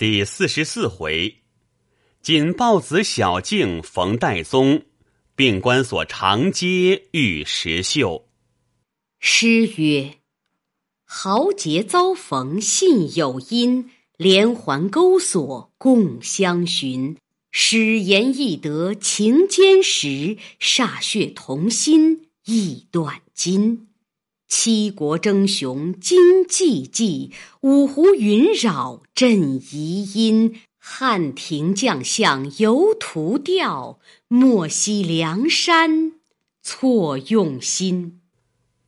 第四十四回，锦豹子小径逢戴宗，病关所长街遇石秀。诗曰：“豪杰遭逢信有因，连环钩锁共相寻。使言易得情坚实，歃血同心意断金。”七国争雄今寂寂，五湖云扰震遗音。汉庭将相犹图调，莫惜梁山错用心。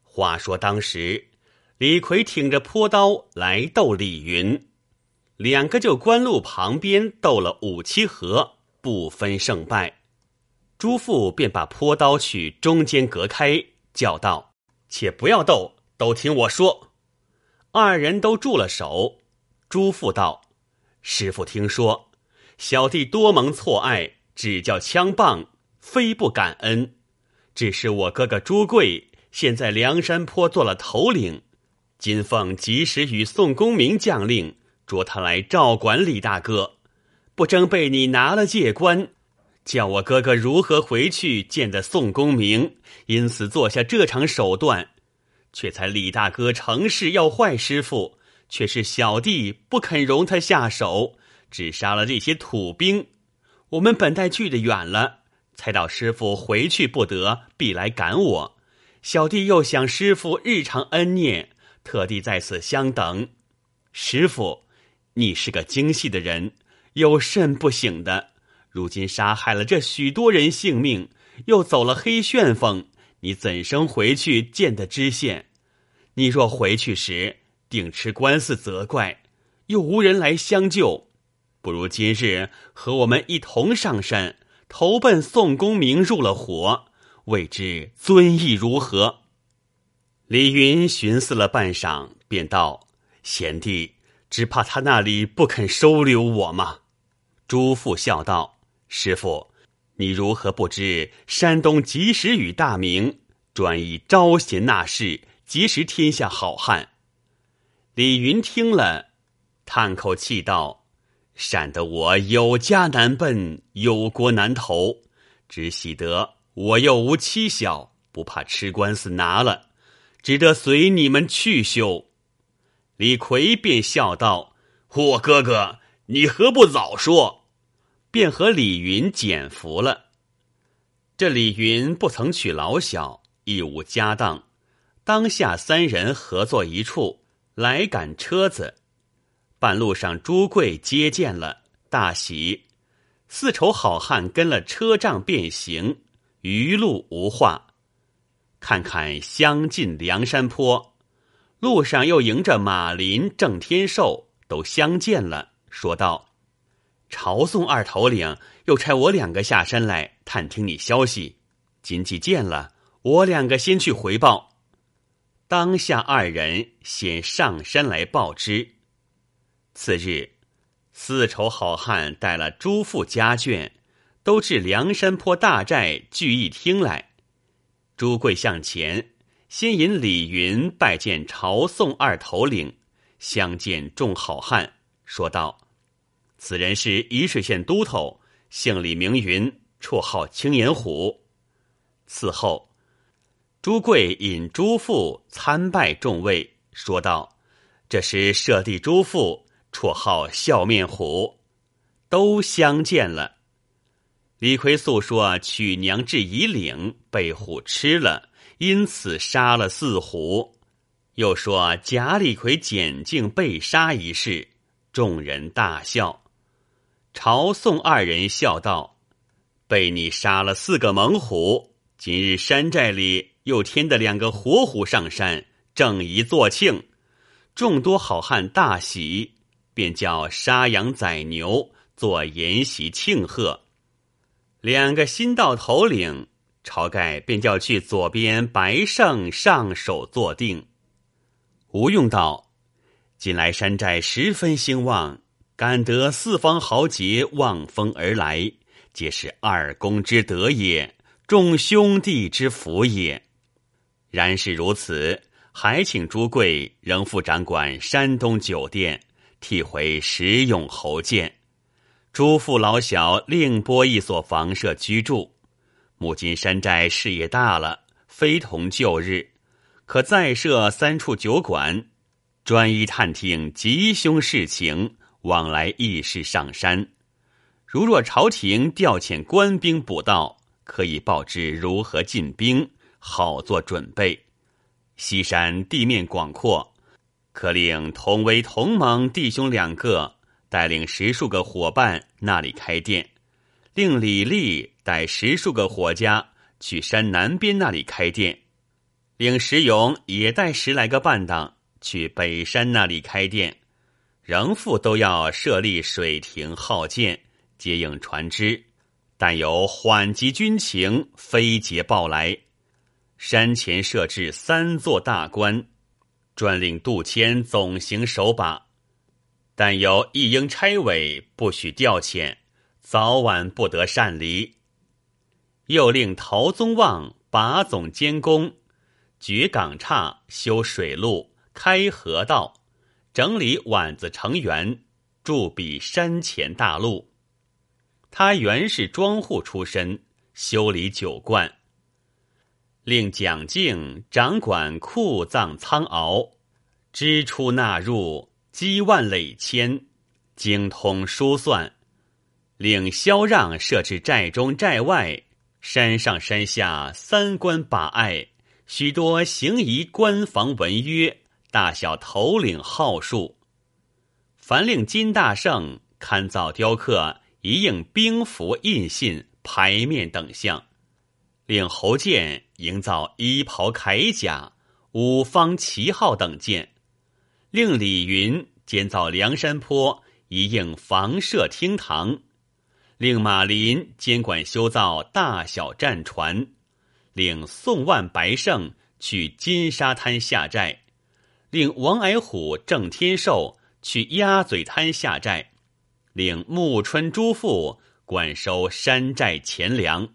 话说当时，李逵挺着坡刀来斗李云，两个就官路旁边斗了五七合，不分胜败。朱富便把坡刀去中间隔开，叫道。且不要斗，都听我说。二人都住了手。朱父道：“师傅听说，小弟多蒙错爱，只叫枪棒，非不感恩。只是我哥哥朱贵现在梁山坡做了头领，金凤及时与宋公明将令，捉他来照管李大哥，不争被你拿了借官。”叫我哥哥如何回去见得宋公明？因此做下这场手段，却才李大哥成事要坏师傅，却是小弟不肯容他下手，只杀了这些土兵。我们本待去的远了，猜到师傅回去不得，必来赶我。小弟又想师傅日常恩念，特地在此相等。师傅，你是个精细的人，有甚不省的？如今杀害了这许多人性命，又走了黑旋风，你怎生回去见得知县？你若回去时，定吃官司责怪，又无人来相救，不如今日和我们一同上山，投奔宋公明入了伙，未知尊意如何？李云寻思了半晌，便道：“贤弟，只怕他那里不肯收留我吗？”朱父笑道。师傅，你如何不知山东及时雨大名，专以招贤纳士，结识天下好汉？李云听了，叹口气道：“闪得我有家难奔，有国难投，只喜得我又无妻小，不怕吃官司拿了，只得随你们去修。”李逵便笑道：“我哥哥，你何不早说？”便和李云减服了。这李云不曾娶老小，亦无家当，当下三人合作一处来赶车子。半路上朱贵接见了，大喜。四丑好汉跟了车仗便行，余路无话。看看相近梁山坡，路上又迎着马林、郑天寿都相见了，说道。朝宋二头领又差我两个下山来探听你消息，今既见了，我两个先去回报。当下二人先上山来报知。次日，四丑好汉带了诸副家眷，都至梁山坡大寨聚义厅来。朱贵向前，先引李云拜见朝宋二头领，相见众好汉，说道。此人是沂水县都头，姓李名云，绰号青眼虎。此后，朱贵引朱父参拜众位，说道：“这是舍弟朱父，绰号笑面虎。”都相见了。李逵诉说娶娘至夷岭，被虎吃了，因此杀了四虎。又说贾李逵捡镜被杀一事，众人大笑。朝宋二人笑道：“被你杀了四个猛虎，今日山寨里又添的两个活虎上山，正宜作庆。”众多好汉大喜，便叫杀羊宰牛，做筵席庆贺。两个新到头领，晁盖便叫去左边白胜上手坐定。吴用道：“近来山寨十分兴旺。”感得四方豪杰望风而来，皆是二公之德也，众兄弟之福也。然是如此，还请朱贵仍复掌管山东酒店，替回实用侯见。诸父老小另拨一所房舍居住。母今山寨事业大了，非同旧日，可再设三处酒馆，专一探听吉凶事情，往来议事上山。如若朝廷调遣官兵补道，可以报知如何进兵，好做准备。西山地面广阔，可令同为同盟弟兄两个带领十数个伙伴那里开店，令李立。带十数个伙家去山南边那里开店，令石勇也带十来个伴当去北山那里开店，仍复都要设立水亭号舰接应船只，但有缓急军情飞捷报来。山前设置三座大关，专令杜迁总行守把，但有一应差委不许调遣，早晚不得擅离。又令陶宗旺把总监工，掘港岔、修水路、开河道、整理碗子成员，筑笔山前大路。他原是庄户出身，修理酒罐。令蒋敬掌管库藏仓廒，支出纳入积万累千，精通书算。令萧让设置寨中寨外。山上山下三关把隘，许多行仪官房文约，大小头领号数。凡令金大圣刊造雕刻一应兵符印信牌面等项，令侯建营造衣袍铠甲五方旗号等件，令李云建造梁山坡一应房舍厅堂。令马林监管修造大小战船，令宋万、白胜去金沙滩下寨，令王矮虎、郑天寿去鸭嘴滩下寨，令暮春、朱富管收山寨钱粮，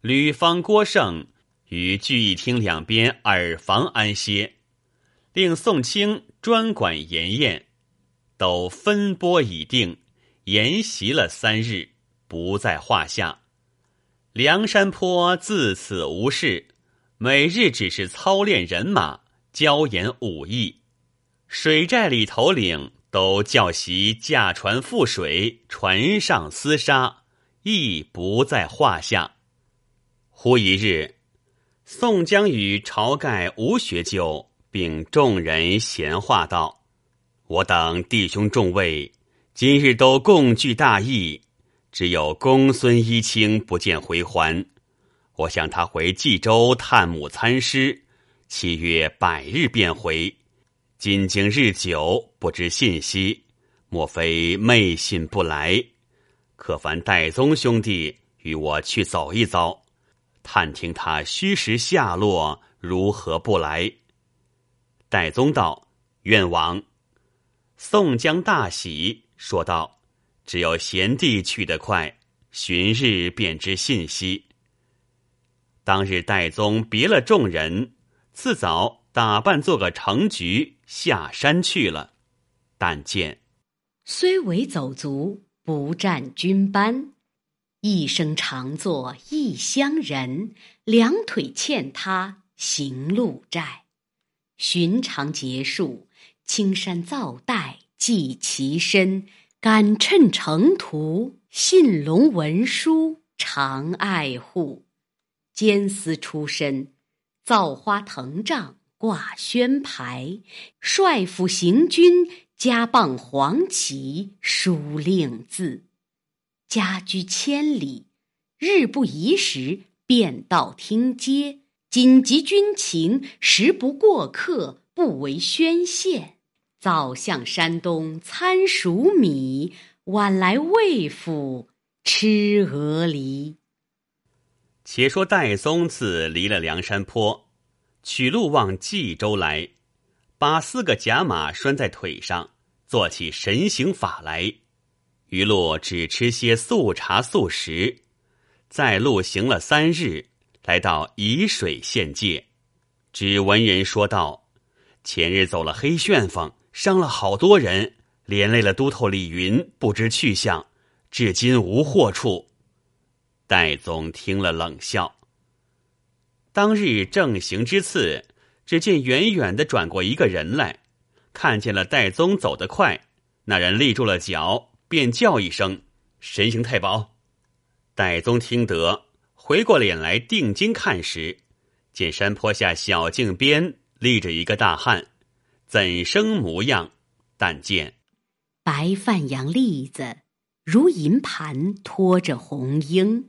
吕方、郭盛于聚义厅两边耳房安歇，令宋清专管盐宴，都分拨已定，沿袭了三日。不在话下。梁山坡自此无事，每日只是操练人马，教演武艺。水寨里头领都教习驾船覆水，船上厮杀，亦不在话下。忽一日，宋江与晁盖、吴学究并众人闲话道：“我等弟兄众位，今日都共聚大义。”只有公孙一清不见回还，我想他回冀州探母参师，七月百日便回，今经日久，不知信息，莫非昧信不来？可烦戴宗兄弟与我去走一遭，探听他虚实下落，如何不来？戴宗道：“愿往。”宋江大喜，说道。只有贤弟去得快，旬日便知信息。当日戴宗别了众人，次早打扮做个成局，下山去了。但见虽为走卒，不占军班，一生常作异乡人，两腿欠他行路债。寻常结束，青山皂带系其身。敢趁城途，信龙文书常爱护；监司出身，造花藤帐挂宣牌；帅府行军，加棒黄旗书令字。家居千里，日不宜时，便道听街。紧急军情，时不过客，不为宣献。早向山东参蜀米，晚来魏府吃鹅梨。且说戴宗自离了梁山坡，取路往冀州来，把四个甲马拴在腿上，做起神行法来。余路只吃些素茶素食，在路行了三日，来到沂水县界，只闻人说道：前日走了黑旋风。伤了好多人，连累了都头李云，不知去向，至今无获处。戴宗听了冷笑。当日正行之次，只见远远的转过一个人来，看见了戴宗走得快，那人立住了脚，便叫一声：“神行太保！”戴宗听得，回过脸来定睛看时，见山坡下小径边立着一个大汉，怎生模样？但见白范阳栗子，如银盘托着红缨。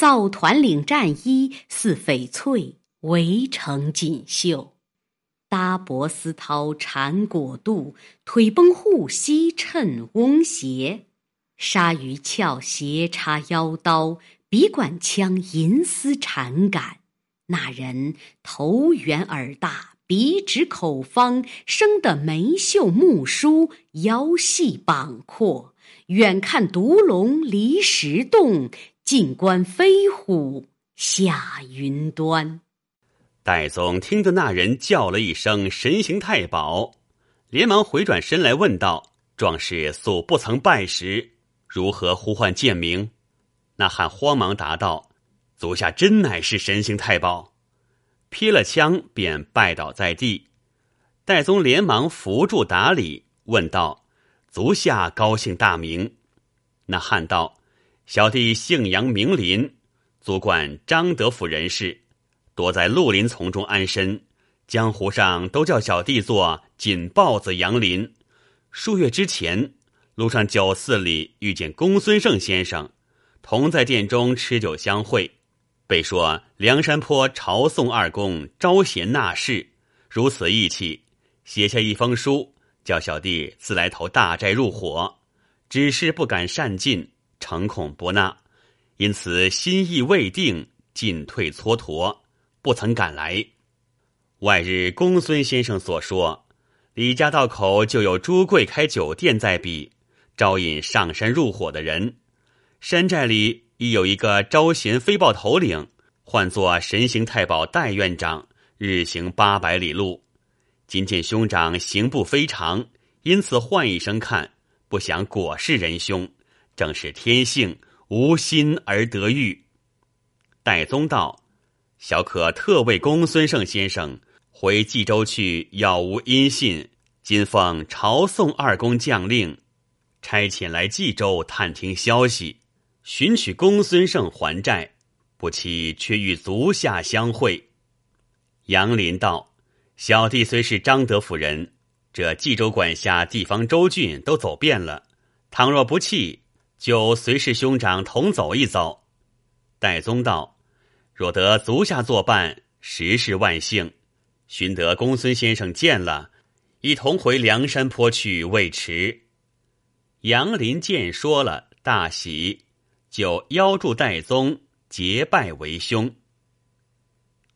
皂团领战衣似翡翠，围成锦绣；搭脖丝绦缠裹肚，腿绷护膝衬翁鞋。鲨鱼翘斜插腰刀，笔管枪银丝缠杆。那人头圆耳大，鼻直口方，生得眉秀目疏，腰细膀阔。远看独龙离石洞。近观飞虎下云端。戴宗听得那人叫了一声“神行太保”，连忙回转身来问道：“壮士素不曾拜时，如何呼唤剑名？”那汉慌忙答道：“足下真乃是神行太保。”劈了枪便拜倒在地。戴宗连忙扶住打理，问道：“足下高姓大名？”那汉道。小弟姓杨名林，族贯张德府人士，躲在绿林丛中安身，江湖上都叫小弟做锦豹子杨林。数月之前，路上酒肆里遇见公孙胜先生，同在殿中吃酒相会，被说梁山坡朝宋二公招贤纳士，如此义气，写下一封书，叫小弟自来投大寨入伙，只是不敢擅进。诚恐不纳，因此心意未定，进退蹉跎，不曾赶来。外日公孙先生所说，李家道口就有朱贵开酒店在彼，招引上山入伙的人。山寨里亦有一个招贤飞豹头领，唤作神行太保戴院长，日行八百里路。今见兄长行步非常，因此唤一声看，不想果是仁兄。正是天性，无心而得遇。戴宗道：“小可特为公孙胜先生回冀州去，杳无音信。今奉朝宋二公将令，差遣来冀州探听消息，寻取公孙胜还债。不期却与足下相会。”杨林道：“小弟虽是张德府人，这冀州管辖地方州郡都走遍了，倘若不弃。”就随侍兄长同走一走。戴宗道：“若得足下作伴，实是万幸。寻得公孙先生见了，一同回梁山坡去未迟。”杨林见说了，大喜，就邀住戴宗结拜为兄。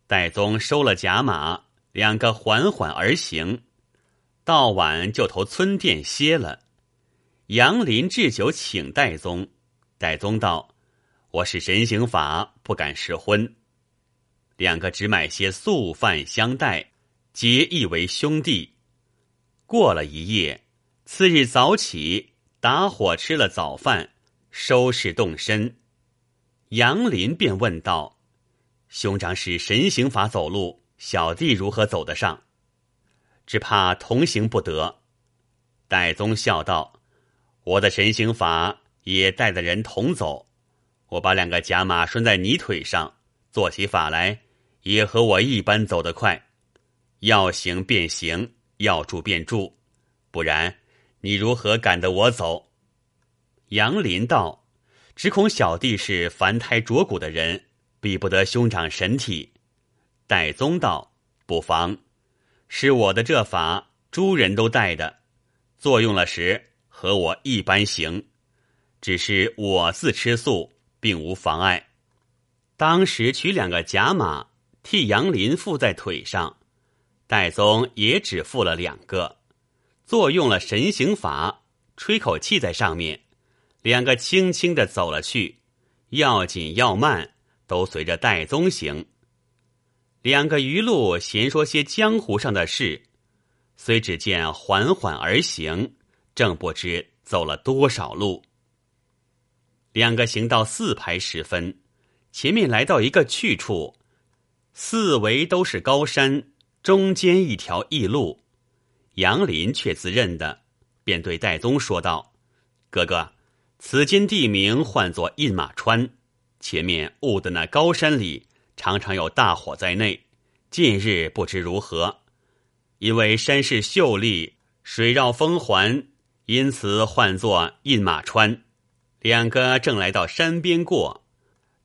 戴宗收了甲马，两个缓缓而行，到晚就投村店歇了。杨林置酒请戴宗，戴宗道：“我是神行法，不敢食荤。”两个只买些素饭相待，结义为兄弟。过了一夜，次日早起，打火吃了早饭，收拾动身。杨林便问道：“兄长使神行法走路，小弟如何走得上？只怕同行不得。”戴宗笑道。我的神行法也带着人同走，我把两个甲马拴在你腿上，做起法来也和我一般走得快，要行便行，要住便住，不然你如何赶得我走？杨林道：“只恐小弟是凡胎着骨的人，比不得兄长神体。”戴宗道：“不妨，是我的这法，诸人都带的，作用了时。”和我一般行，只是我自吃素，并无妨碍。当时取两个甲马，替杨林附在腿上，戴宗也只附了两个，作用了神行法，吹口气在上面，两个轻轻的走了去，要紧要慢，都随着戴宗行。两个余路闲说些江湖上的事，虽只见缓缓而行。正不知走了多少路。两个行到四排时分，前面来到一个去处，四围都是高山，中间一条驿路。杨林却自认的，便对戴宗说道：“哥哥，此间地名唤作印马川，前面雾的那高山里常常有大火在内，近日不知如何。因为山势秀丽，水绕峰环，因此唤作印马川。”两个正来到山边过，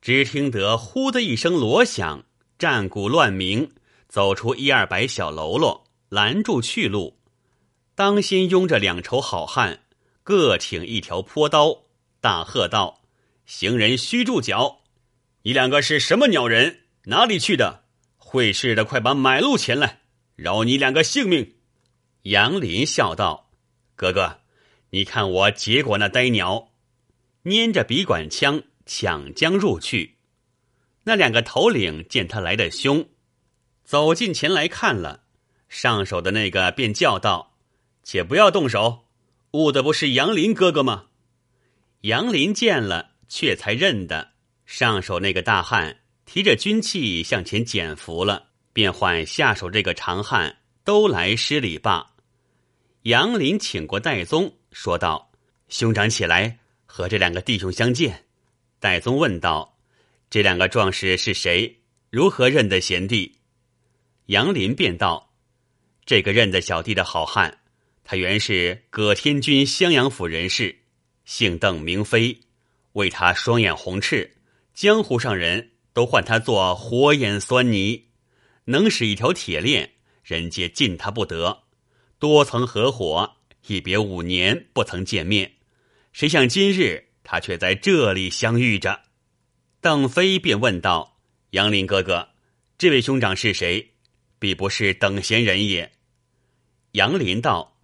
只听得“呼”的一声锣响，战鼓乱鸣，走出一二百小喽啰，拦住去路。当先拥着两筹好汉，各挺一条坡刀，大喝道：“行人须住脚！你两个是什么鸟人？哪里去的？会事的快把买路钱来，饶你两个性命！”杨林笑道：“哥哥，你看我结果那呆鸟。”拈着笔管枪，抢将入去。那两个头领见他来的凶，走近前来看了，上手的那个便叫道：“且不要动手，误的不是杨林哥哥吗？”杨林见了，却才认得上手那个大汉提着军器向前减服了，便唤下手这个长汉都来施礼罢。杨林请过戴宗，说道：“兄长起来。”和这两个弟兄相见，戴宗问道：“这两个壮士是谁？如何认得贤弟？”杨林便道：“这个认得小弟的好汉，他原是葛天军襄阳府人士，姓邓名飞。为他双眼红赤，江湖上人都唤他做火眼酸泥，能使一条铁链，人皆近他不得。多曾合伙，一别五年不曾见面。”谁想今日他却在这里相遇着，邓飞便问道：“杨林哥哥，这位兄长是谁？必不是等闲人也。”杨林道：“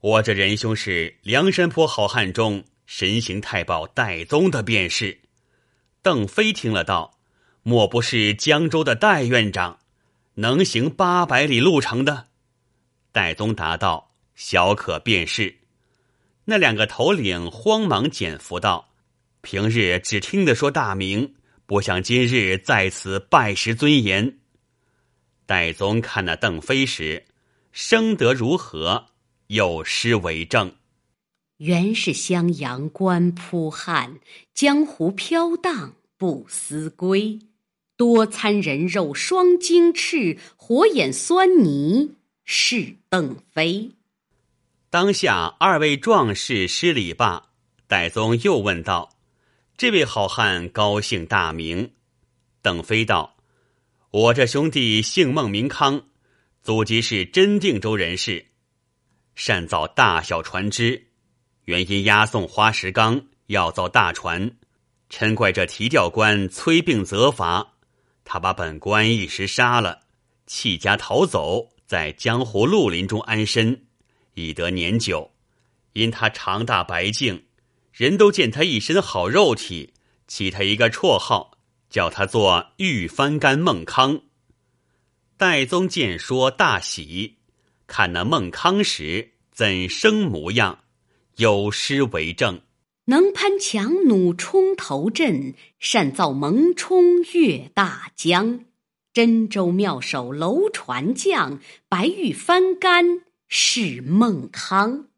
我这仁兄是梁山坡好汉中神行太保戴宗的便是。”邓飞听了道：“莫不是江州的戴院长，能行八百里路程的？”戴宗答道：“小可便是。”那两个头领慌忙减服道：“平日只听得说大名，不想今日在此拜师尊严。”戴宗看那邓飞时，生得如何？有诗为证：“原是襄阳官扑汉，江湖飘荡不思归。多餐人肉双睛翅，火眼酸泥是邓飞。”当下二位壮士施礼罢，戴宗又问道：“这位好汉高姓大名？”邓飞道：“我这兄弟姓孟名康，祖籍是真定州人士，善造大小船只。原因押送花石纲要造大船，嗔怪这提调官催病责罚，他把本官一时杀了，弃家逃走，在江湖绿林中安身。”已得年久，因他长大白净，人都见他一身好肉体，起他一个绰号，叫他做玉翻干孟康。戴宗见说大喜，看那孟康时怎生模样，有诗为证：能攀强弩冲头阵，善造蒙冲越大江。真州妙手楼船将，白玉翻干。是孟康。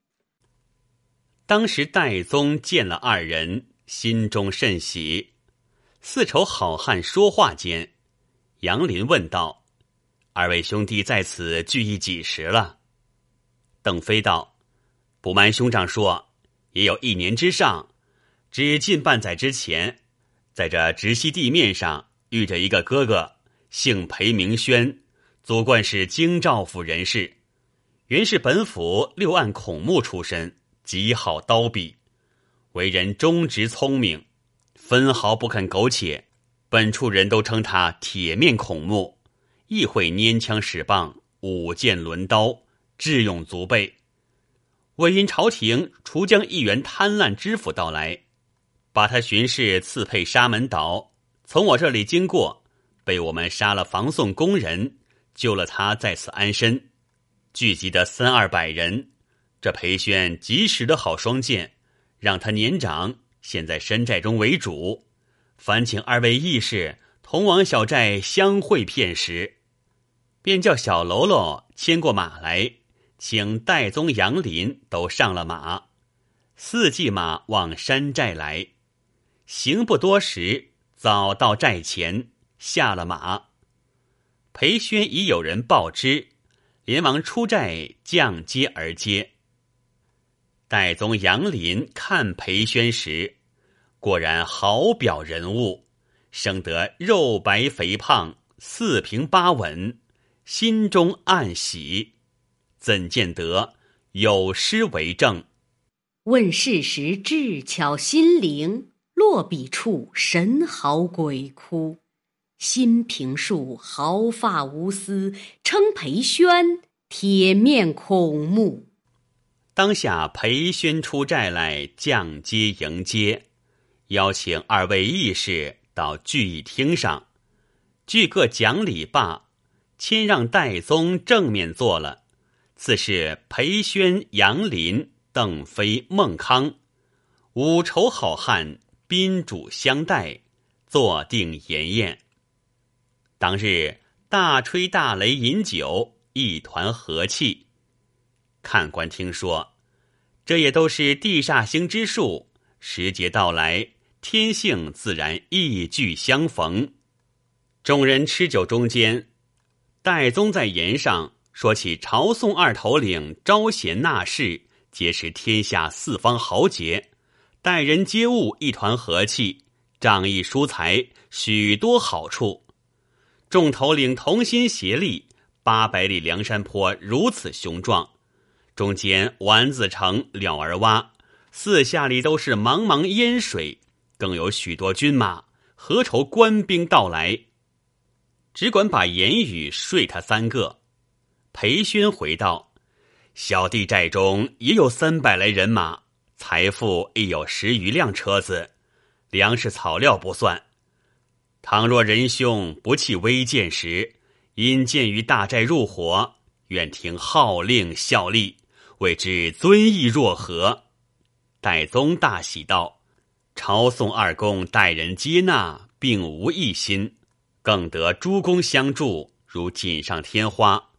当时戴宗见了二人，心中甚喜。四丑好汉说话间，杨林问道：“二位兄弟在此聚义几时了？”邓飞道：“不瞒兄长说，也有一年之上。只近半载之前，在这直西地面上遇着一个哥哥，姓裴名轩，祖贯是京兆府人士。”原是本府六案孔目出身，极好刀笔，为人忠直聪明，分毫不肯苟且。本处人都称他铁面孔目，亦会拈枪使棒、舞剑抡刀，智勇足备。为因朝廷除将一员贪婪知府到来，把他巡视赐配沙门岛，从我这里经过，被我们杀了防送工人，救了他在此安身。聚集的三二百人，这裴宣及时的好双剑，让他年长，现在山寨中为主。烦请二位义士同往小寨相会片时，便叫小喽啰牵过马来，请戴宗、杨林都上了马，四骑马往山寨来。行不多时，早到寨前，下了马。裴宣已有人报知，连忙出寨降阶而接。戴宗、杨林看裴宣时，果然好表人物，生得肉白肥胖，四平八稳，心中暗喜。怎见得有诗为证？问世时智巧心灵，落笔处神豪鬼哭。新平树毫发无私，称裴宣铁面孔目。当下裴宣出寨来降阶迎接，邀请二位义士到聚义厅上，俱各讲礼罢，谦让戴宗正面坐了。次是裴宣、杨林、邓飞、孟康五筹好汉宾主相待，坐定筵宴。当日大吹大擂饮酒，一团和气。看官听说，这也都是地煞星之术。时节到来，天性自然异聚相逢。众人吃酒中间，戴宗在言上说起朝宋二头领招贤纳士，皆是天下四方豪杰，待人接物一团和气，仗义疏财，许多好处。众头领同心协力，八百里梁山坡如此雄壮，中间丸子城、鸟儿洼四下里都是茫茫烟水，更有许多军马，何愁官兵到来？只管把言语睡他三个。裴宣回道：“小弟寨中也有三百来人马，财富亦有十余辆车子，粮食草料不算。”倘若仁兄不弃微贱时，因见于大寨入伙，愿听号令效力，未知尊意若何？戴宗大喜道：“朝宋二公待人接纳，并无异心，更得诸公相助，如锦上添花。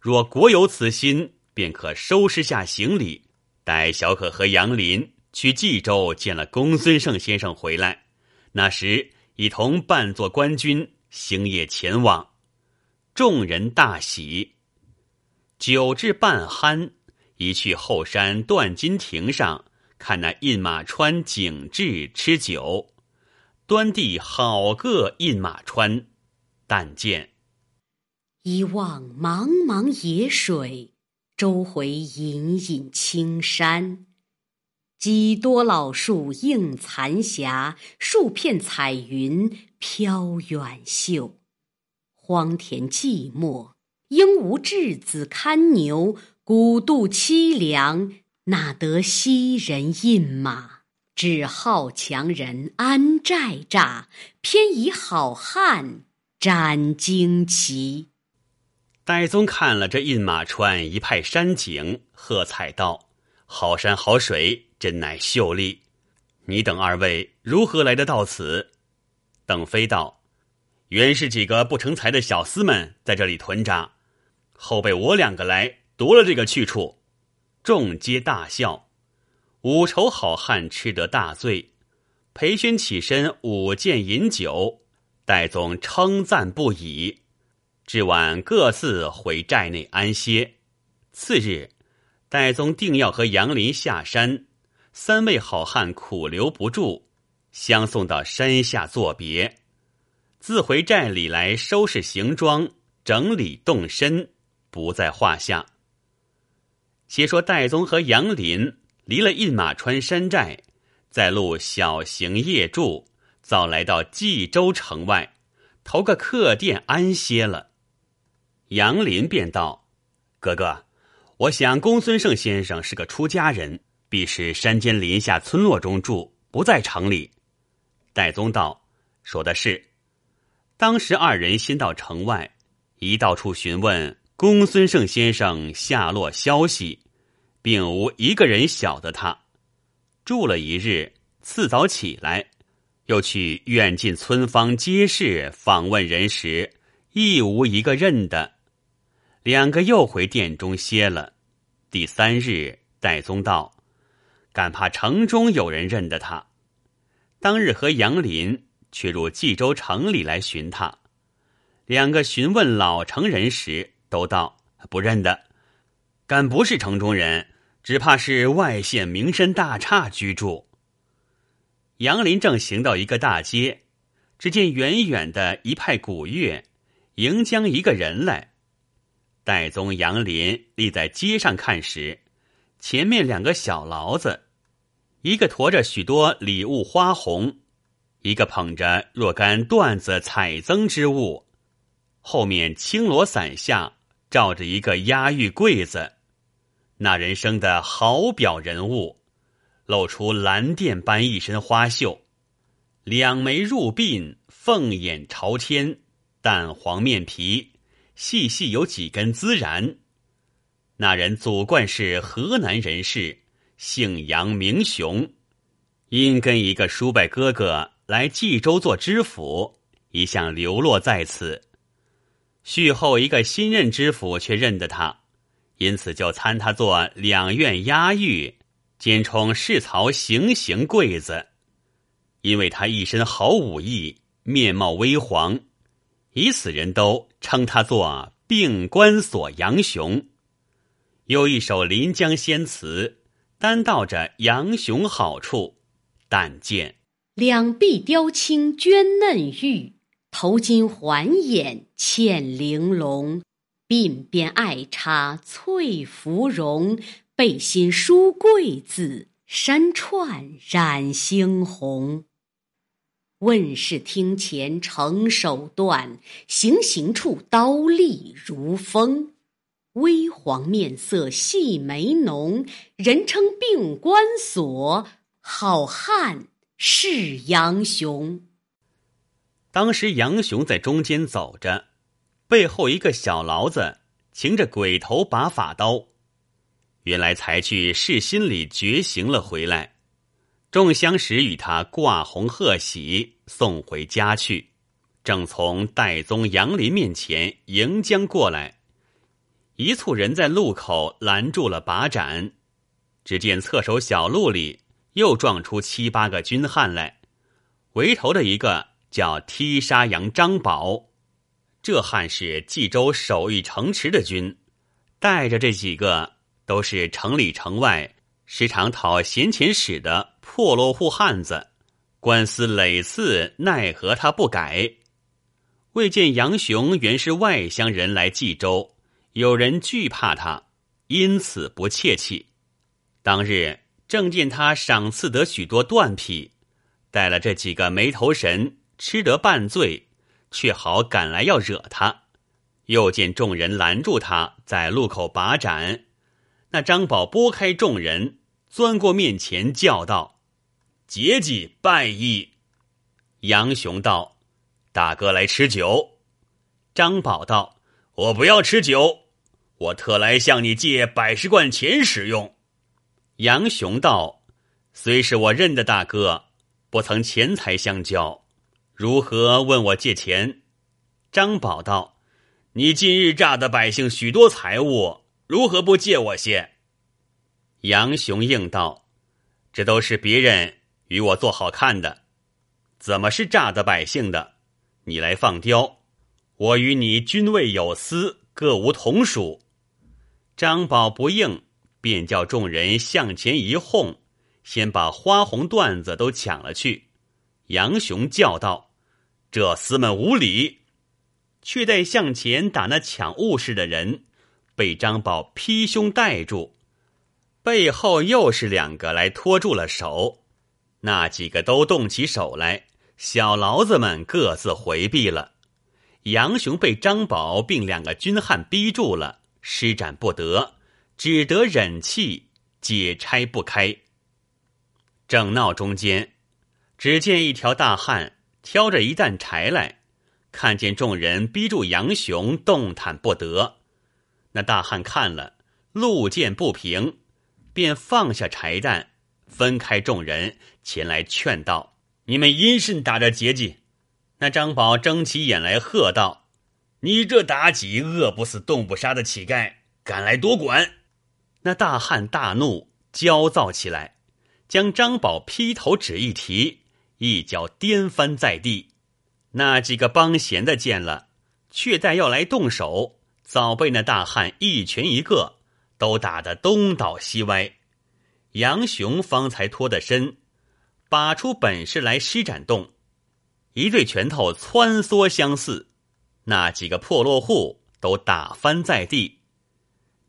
若国有此心，便可收拾下行李，待小可和杨林去冀州见了公孙胜先生回来，那时。”一同扮作官军，星夜前往。众人大喜。酒至半酣，一去后山断金亭上看那印马川景致，吃酒。端地好个印马川，但见一望茫茫野水，周回隐隐青山。几多老树映残霞，数片彩云飘远秀。荒田寂寞，应无稚子看牛，古渡凄凉，哪得昔人印马？只好强人安寨栅，偏以好汉展旌旗。戴宗看了这印马川一派山景，喝彩道：“好山好水。”真乃秀丽，你等二位如何来得到此？邓飞道：“原是几个不成才的小厮们在这里屯扎，后被我两个来夺了这个去处。”众皆大笑。五筹好汉吃得大醉，裴宣起身舞剑饮酒，戴宗称赞不已。至晚各自回寨内安歇。次日，戴宗定要和杨林下山。三位好汉苦留不住，相送到山下作别，自回寨里来收拾行装，整理动身，不在话下。且说戴宗和杨林离了印马川山寨，在路小行夜住，早来到冀州城外，投个客店安歇了。杨林便道：“哥哥，我想公孙胜先生是个出家人。”必是山间林下村落中住，不在城里。戴宗道：“说的是。”当时二人先到城外，一到处询问公孙胜先生下落消息，并无一个人晓得他。住了一日，次早起来，又去远近村坊街市访问人时，亦无一个认得。两个又回殿中歇了。第三日，戴宗道：“敢怕城中有人认得他。”当日和杨林却入冀州城里来寻他。两个询问老城人时，都道不认得。敢不是城中人，只怕是外县名绅大刹居住。杨林正行到一个大街，只见远远的一派鼓乐，迎将一个人来。戴宗、杨林立在街上看时，前面两个小牢子，一个驮着许多礼物花红，一个捧着若干缎子彩增之物，后面青罗伞下罩着一个压玉柜子。那人生的好表人物，露出蓝靛般一身花绣，两眉入鬓，凤眼朝天，淡黄面皮。细细有几根孜然。那人祖贯是河南人士，姓杨名雄，因跟一个叔伯哥哥来冀州做知府，一向流落在此。续后一个新任知府却认得他，因此就参他做两院押狱，兼充侍曹行刑柜子。因为他一身好武艺，面貌微黄。以此人都称他做病关索杨雄，有一首临江仙词，单道着杨雄好处。但见两臂雕青娟嫩玉，头巾环眼嵌玲珑，鬓边爱插翠芙蓉，背心书贵字，山串染猩红。问事厅前成手段，行刑处刀立如风。微黄面色细眉浓，人称病关索，好汉是杨雄。当时杨雄在中间走着，背后一个小牢子擎着鬼头把法刀，原来才去是心里觉醒了回来。众相识，与他挂红贺喜，送回家去。正从戴宗、杨林面前迎将过来，一簇人在路口拦住了把盏。只见侧手小路里又撞出七八个军汉来，围头的一个叫踢沙杨张宝，这汉是冀州守御城池的军，带着这几个都是城里城外。时常讨闲钱使的破落户汉子，官司累次，奈何他不改？未见杨雄原是外乡人来冀州，有人惧怕他，因此不怯气。当日正见他赏赐得许多断匹，带了这几个没头神，吃得半醉，却好赶来要惹他。又见众人拦住他，在路口把盏。那张宝拨开众人，钻过面前，叫道：“节己拜义。”杨雄道：“大哥来吃酒。”张宝道：“我不要吃酒，我特来向你借百十贯钱使用。”杨雄道：“虽是我认的大哥，不曾钱财相交，如何问我借钱？”张宝道：“你近日诈得百姓许多财物。”如何不借我些？杨雄应道：“这都是别人与我做好看的，怎么是诈得百姓的？你来放刁，我与你君位有私，各无同属。”张宝不应，便叫众人向前一哄，先把花红缎子都抢了去。杨雄叫道：“这厮们无礼！”却待向前打那抢物事的人。被张宝劈胸带住，背后又是两个来拖住了手，那几个都动起手来，小牢子们各自回避了。杨雄被张宝并两个军汉逼住了，施展不得，只得忍气解拆不开。正闹中间，只见一条大汉挑着一担柴来，看见众人逼住杨雄，动弹不得。那大汉看了，路见不平，便放下柴担，分开众人前来劝道：“你们因甚打着节气？”那张宝睁起眼来喝道：“你这妲己饿不死、冻不杀的乞丐，敢来多管！”那大汉大怒，焦躁起来，将张宝劈头指一提，一脚颠翻在地。那几个帮闲的见了，却待要来动手，早被那大汉一拳一个都打得东倒西歪。杨雄方才脱得身，把出本事来施展动，一对拳头穿梭相似，那几个破落户都打翻在地。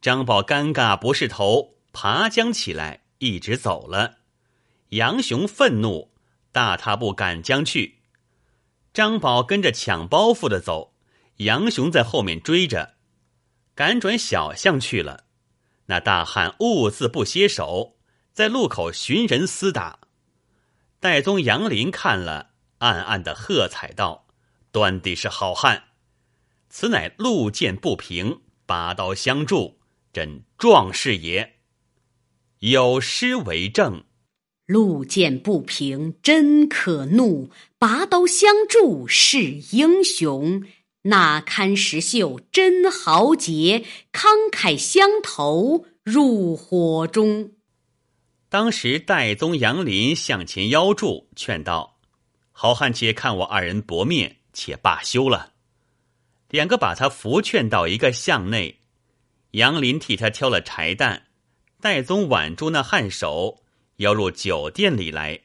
张宝尴尬不是头，爬将起来，一直走了。杨雄愤怒，大踏步赶将去。张宝跟着抢包袱的走，杨雄在后面追着，赶转小巷去了。那大汉兀自不歇手，在路口寻人厮打。戴宗杨林看了，暗暗的喝彩道：“端的是好汉，此乃路见不平，拔刀相助。”真壮士也，有诗为证：“路见不平真可怒，拔刀相助是英雄。那堪石秀真豪杰，慷慨相投入火中。”当时戴宗杨林向前邀住，劝道：“好汉，且看我二人薄面，且罢休了。”两个把他扶劝到一个巷内。杨林替他挑了柴担，戴宗挽住那汉手，邀入酒店里来。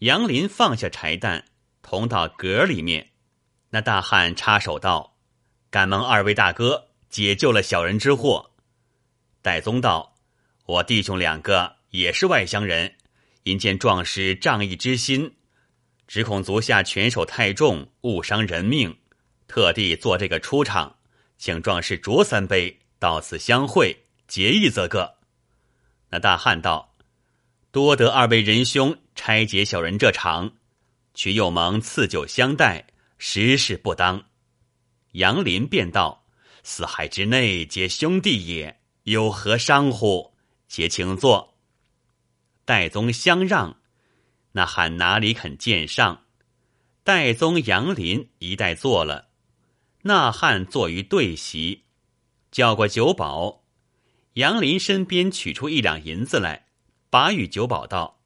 杨林放下柴担，同到阁里面。那大汉插手道：“敢蒙二位大哥解救了小人之祸。”戴宗道：“我弟兄两个也是外乡人，因见壮士仗义之心，只恐足下拳手太重，误伤人命，特地做这个出场，请壮士酌三杯。”到此相会，结义则个。那大汉道：“多得二位仁兄拆解小人这场，却又蒙赐酒相待，实是不当。”杨林便道：“四海之内皆兄弟也，有何伤乎？且请坐。”戴宗相让，那汉哪里肯见上？戴宗、杨林一带坐了，那汉坐于对席。叫过酒保，杨林身边取出一两银子来，把与酒保道：“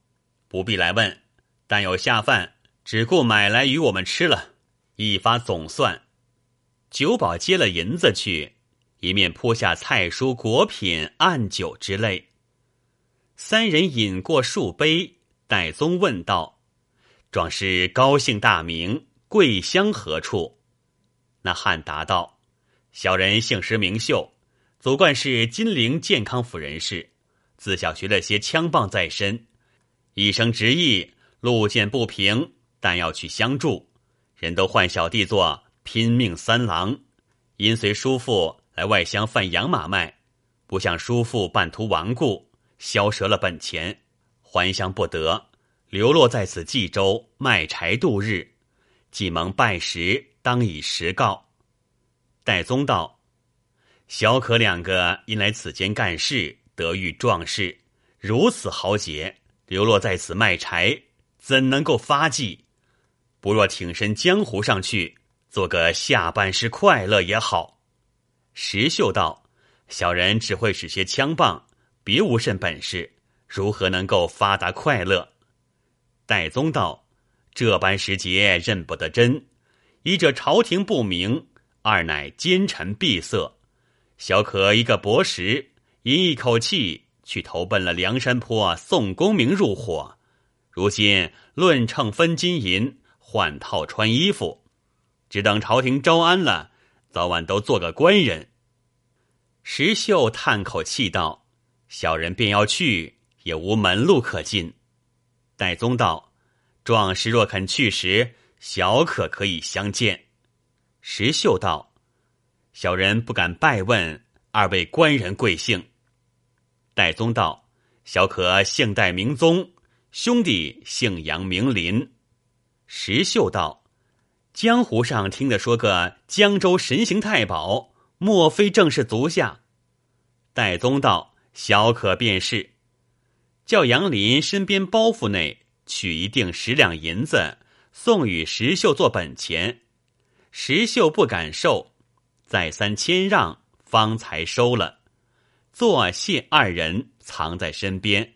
不必来问，但有下饭，只顾买来与我们吃了，一发总算。”酒保接了银子去，一面铺下菜蔬果品、暗酒之类。三人饮过数杯，戴宗问道：“壮士高姓大名，贵乡何处？”那汉答道。小人姓石名秀，祖贯是金陵健康府人士，自小学了些枪棒在身，一生执意，路见不平，但要去相助。人都唤小弟做拼命三郎，因随叔父来外乡贩洋马卖，不想叔父半途亡故，消折了本钱，还乡不得，流落在此冀州卖柴度日。既蒙拜时，当以实告。戴宗道：“小可两个因来此间干事，得遇壮士，如此豪杰，流落在此卖柴，怎能够发迹？不若挺身江湖上去，做个下半世快乐也好。”石秀道：“小人只会使些枪棒，别无甚本事，如何能够发达快乐？”戴宗道：“这般时节，认不得真，一者朝廷不明。”二乃奸臣闭塞，小可一个薄食，因一口气，去投奔了梁山坡宋公明入伙。如今论秤分金银，换套穿衣服，只等朝廷招安了，早晚都做个官人。石秀叹口气道：“小人便要去，也无门路可进。”戴宗道：“壮士若肯去时，小可可以相见。”石秀道：“小人不敢拜问二位官人贵姓。”戴宗道：“小可姓戴名宗，兄弟姓杨名林。”石秀道：“江湖上听得说个江州神行太保，莫非正是足下？”戴宗道：“小可便是。”叫杨林身边包袱内取一锭十两银子，送与石秀做本钱。石秀不敢受，再三谦让，方才收了。作谢二人藏在身边，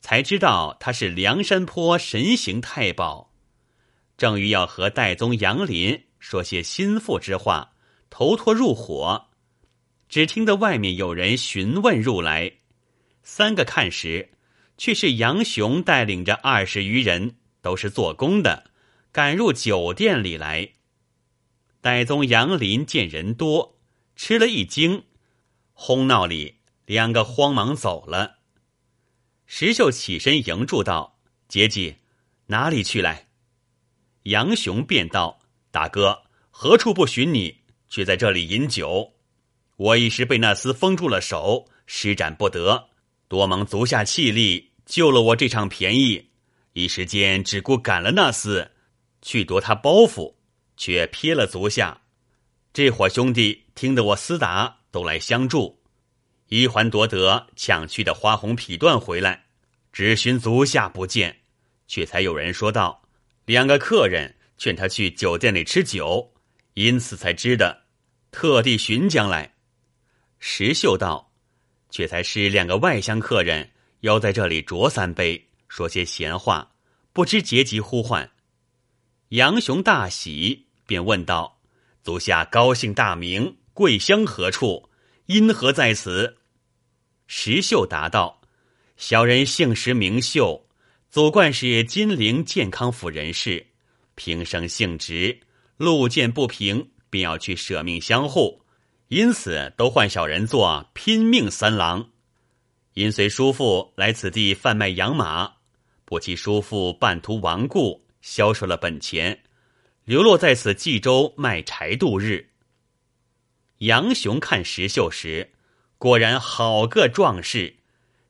才知道他是梁山坡神行太保。正欲要和戴宗杨林说些心腹之话，投托入伙，只听得外面有人询问入来。三个看时，却是杨雄带领着二十余人，都是做工的，赶入酒店里来。戴宗杨林见人多，吃了一惊。哄闹里，两个慌忙走了。石秀起身迎住道：“节吉，哪里去来？”杨雄便道：“大哥，何处不寻你，却在这里饮酒？我一时被那厮封住了手，施展不得。多蒙足下气力，救了我这场便宜。一时间只顾赶了那厮，去夺他包袱，却撇了足下。这伙兄弟听得我厮打。”都来相助，一环夺得抢去的花红匹缎回来，只寻足下不见，却才有人说道：两个客人劝他去酒店里吃酒，因此才知的，特地寻将来。石秀道：却才是两个外乡客人要在这里酌三杯，说些闲话，不知节急呼唤。杨雄大喜，便问道：足下高兴大名。贵乡何处？因何在此？石秀答道：“小人姓石名秀，祖贯是金陵健康府人士，平生性直，路见不平便要去舍命相护，因此都唤小人做拼命三郎。因随叔父来此地贩卖养马，不期叔父半途亡故，消受了本钱，流落在此冀州卖柴度日。”杨雄看石秀时，果然好个壮士，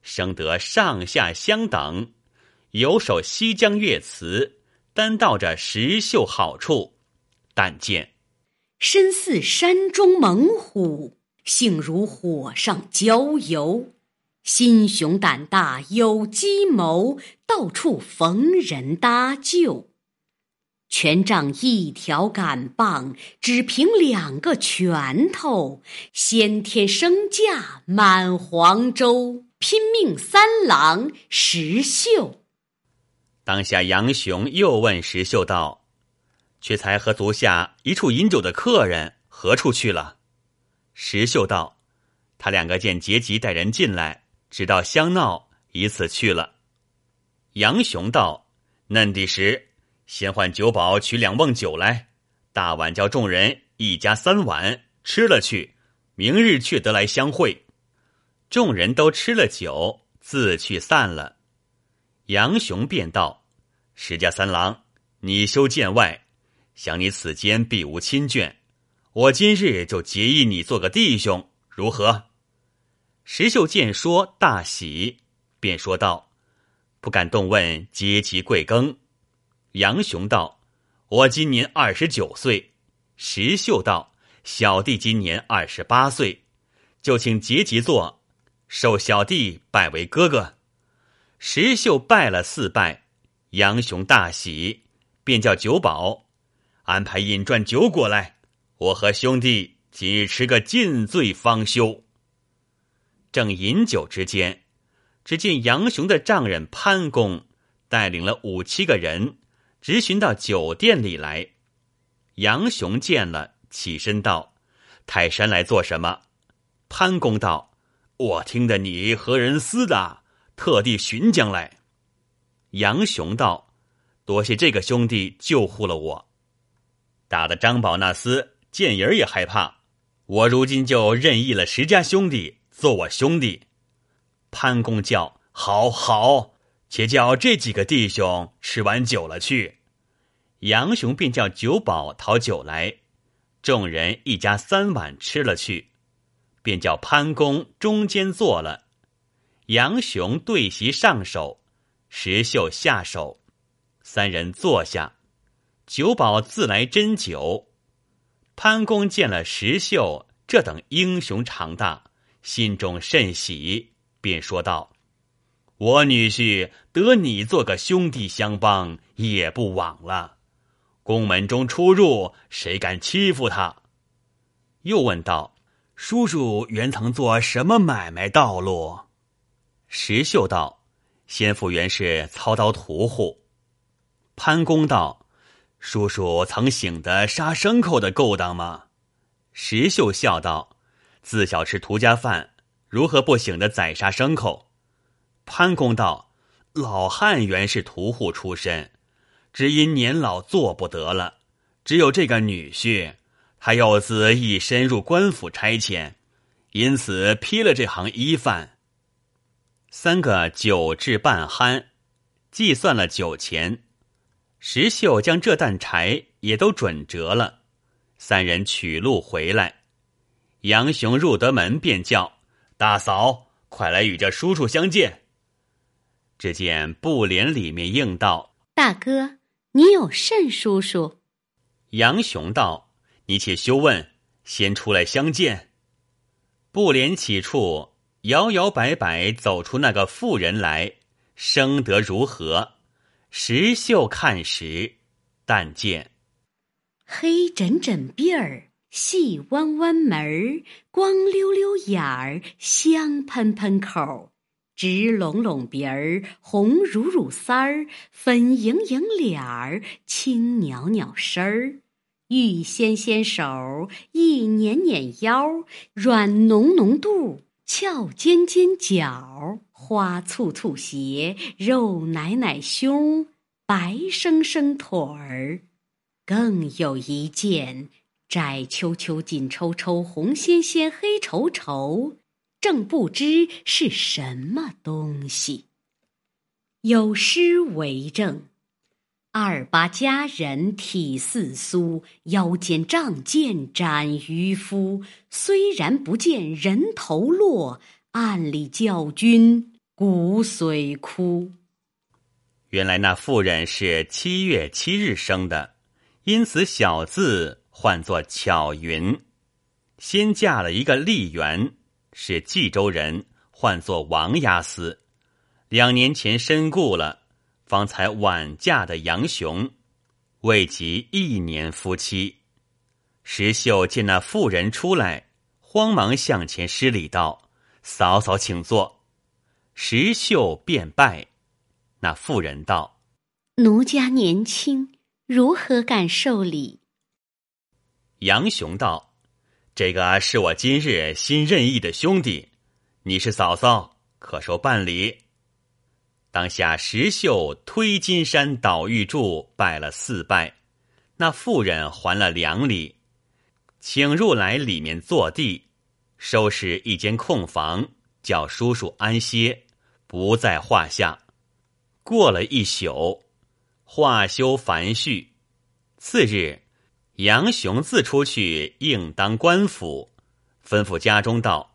生得上下相等，有首西江月词，单道着石秀好处。但见身似山中猛虎，性如火上浇油，心雄胆大有计谋，到处逢人搭救。权杖一条杆棒，只凭两个拳头，先天身价满黄州。拼命三郎石秀。当下杨雄又问石秀道：“却才和足下一处饮酒的客人何处去了？”石秀道：“他两个见杰吉带人进来，直到相闹，以此去了。”杨雄道：“嫩地时。”先唤酒保取两瓮酒来，大碗叫众人一家三碗吃了去，明日却得来相会。众人都吃了酒，自去散了。杨雄便道：“石家三郎，你休见外，想你此间必无亲眷，我今日就结义你做个弟兄，如何？”石秀见说大喜，便说道：“不敢动问阶级贵庚。”杨雄道：“我今年二十九岁。”石秀道：“小弟今年二十八岁，就请节吉坐，受小弟拜为哥哥。”石秀拜了四拜，杨雄大喜，便叫酒保安排饮馔酒果来，我和兄弟今日吃个尽醉方休。正饮酒之间，只见杨雄的丈人潘公带领了五七个人。直寻到酒店里来，杨雄见了，起身道：“泰山来做什么？”潘公道：“我听得你和人厮打，特地寻将来。”杨雄道：“多谢这个兄弟救护了我，打的张宝那厮见人也害怕，我如今就任意了石家兄弟做我兄弟。”潘公叫：“好好。”且叫这几个弟兄吃完酒了去，杨雄便叫酒保讨酒来，众人一家三碗吃了去，便叫潘公中间坐了，杨雄对席上手，石秀下手，三人坐下，酒保自来斟酒，潘公见了石秀这等英雄长大，心中甚喜，便说道。我女婿得你做个兄弟相帮，也不枉了。宫门中出入，谁敢欺负他？”又问道：“叔叔原曾做什么买卖道路？”石秀道：“先父原是操刀屠户。”潘公道：“叔叔曾醒得杀牲口的勾当吗？”石秀笑道：“自小吃屠家饭，如何不醒得宰杀牲口？”潘公道：“老汉原是屠户出身，只因年老做不得了，只有这个女婿，他幼子已深入官府差遣，因此批了这行医饭。”三个酒至半酣，计算了酒钱，石秀将这担柴也都准折了。三人取路回来，杨雄入得门便叫：“大嫂，快来与这叔叔相见。”只见布帘里面应道：“大哥，你有甚叔叔？”杨雄道：“你且休问，先出来相见。”布帘起处，摇摇摆摆走出那个妇人来，生得如何？石秀看时，但见。黑枕枕鬓儿，细弯弯眉儿，光溜溜眼儿，香喷喷口儿，直拢拢鼻儿，红乳乳腮儿，粉莹莹脸儿，青袅袅身儿，玉纤纤手，一捻捻腰，软浓浓肚，翘尖尖脚，花簇簇鞋，肉奶奶胸，白生生腿儿。更有一件，窄秋秋、紧抽抽、红鲜鲜、黑稠稠，正不知是什么东西。有诗为证：“二八佳人体似酥，腰间仗剑斩渔夫。虽然不见人头落，暗里教君骨髓枯。”原来那妇人是七月七日生的。因此，小字唤作巧云。先嫁了一个丽媛，是冀州人，唤作王押司。两年前身故了，方才晚嫁的杨雄，未及一年夫妻。石秀见那妇人出来，慌忙向前施礼道：“嫂嫂，请坐。”石秀便拜。那妇人道：“奴家年轻。”如何敢受礼？杨雄道：“这个是我今日新任意的兄弟，你是嫂嫂，可受半礼。”当下石秀推金山倒玉柱，拜了四拜。那妇人还了两礼，请入来里面坐地，收拾一间空房，叫叔叔安歇，不在话下。过了一宿。话休繁叙，次日，杨雄自出去应当官府，吩咐家中道：“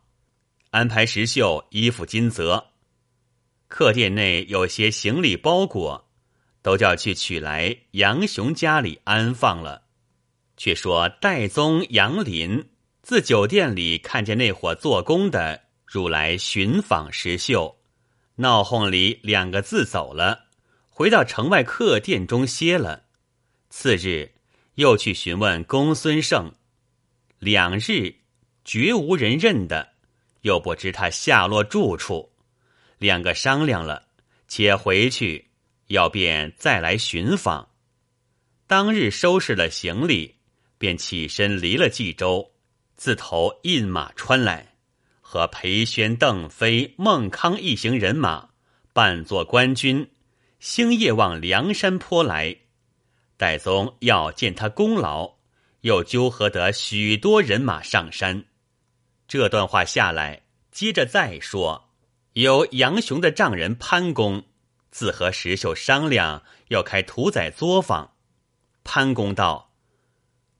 安排石秀衣服金泽。”客店内有些行李包裹，都叫去取来杨雄家里安放了。却说戴宗杨林自酒店里看见那伙做工的入来寻访石秀，闹哄里两个字走了。回到城外客店中歇了，次日又去询问公孙胜，两日绝无人认的，又不知他下落住处，两个商量了，且回去，要便再来寻访。当日收拾了行李，便起身离了冀州，自投印马川来，和裴宣、邓飞、孟康一行人马，扮作官军。星夜往梁山坡来，戴宗要见他功劳，又纠合得许多人马上山。这段话下来，接着再说，有杨雄的丈人潘公，自和石秀商量要开屠宰作坊。潘公道：“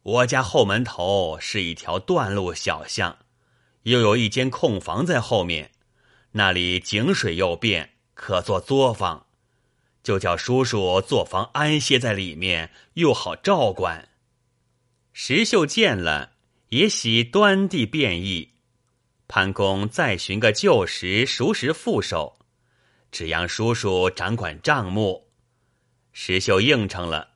我家后门头是一条断路小巷，又有一间空房在后面，那里井水又便，可做作坊。”就叫叔叔做房安歇在里面，又好照管。石秀见了，也喜端地便意。潘公再寻个旧时熟识副手，只央叔叔掌管账目。石秀应承了，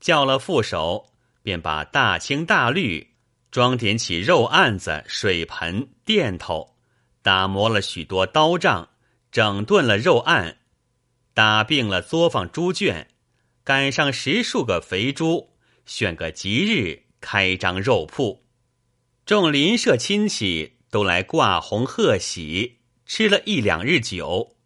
叫了副手，便把大青大绿装点起肉案子、水盆、垫头，打磨了许多刀杖，整顿了肉案，打病了作坊猪圈，赶上十数个肥猪，选个吉日开张肉铺。众邻舍亲戚都来挂红贺喜，吃了一两日酒。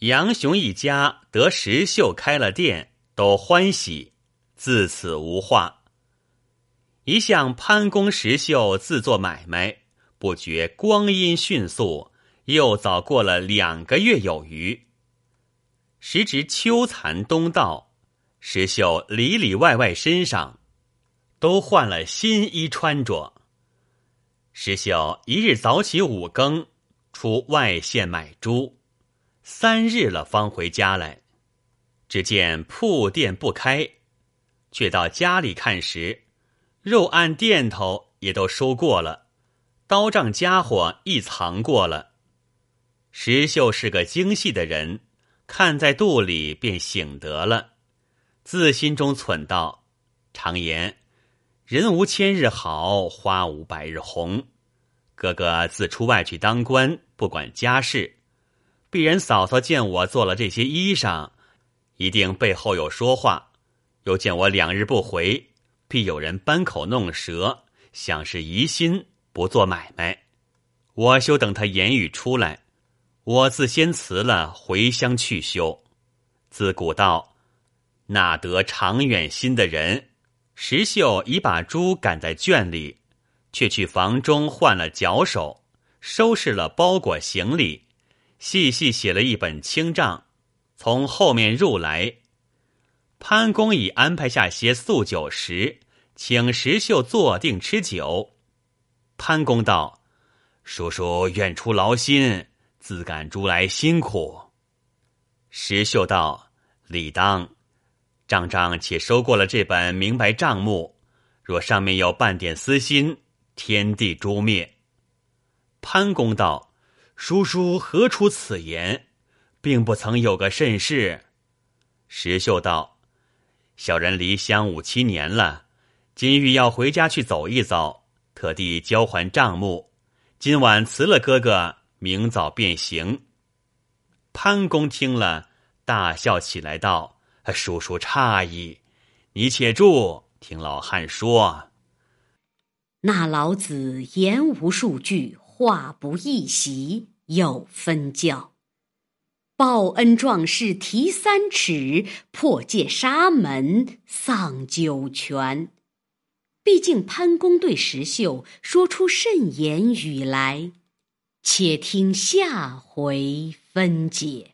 杨雄一家得石秀开了店，都欢喜，自此无话。一向潘公石秀自做买卖，不觉光阴迅速，又早过了两个月有余。时值秋残冬到，石秀里里外外身上都换了新衣穿着。石秀一日早起五更，出外县买猪。三日了，方回家来。只见铺店不开，却到家里看时，肉案店头也都收过了，刀杖家伙亦藏过了。石秀是个精细的人，看在肚里便醒得了，自心中忖道：“常言，人无千日好，花无百日红。哥哥自出外去当官，不管家事。”必然嫂嫂见我做了这些衣裳，一定背后有说话；又见我两日不回，必有人搬口弄舌，想是疑心不做买卖。我休等他言语出来，我自先辞了，回乡去休。自古道，哪得长远心的人？石秀已把猪赶在圈里，却去房中换了脚手，收拾了包裹行李。细细写了一本清账，从后面入来。潘公已安排下些素酒食，请石秀坐定吃酒。潘公道：“叔叔远出劳心，自赶猪来辛苦。”石秀道：“理当。账账且收过了这本明白账目，若上面有半点私心，天地诛灭。”潘公道。叔叔何出此言，并不曾有个甚事。石秀道：“小人离乡五七年了，今欲要回家去走一遭，特地交还账目。今晚辞了哥哥，明早便行。”潘公听了，大笑起来，道：“叔叔诧异，你且住，听老汉说。”那老子言无数句。话不易习，有分教。报恩壮士提三尺，破戒沙门丧九泉。毕竟潘公对石秀说出甚言语来，且听下回分解。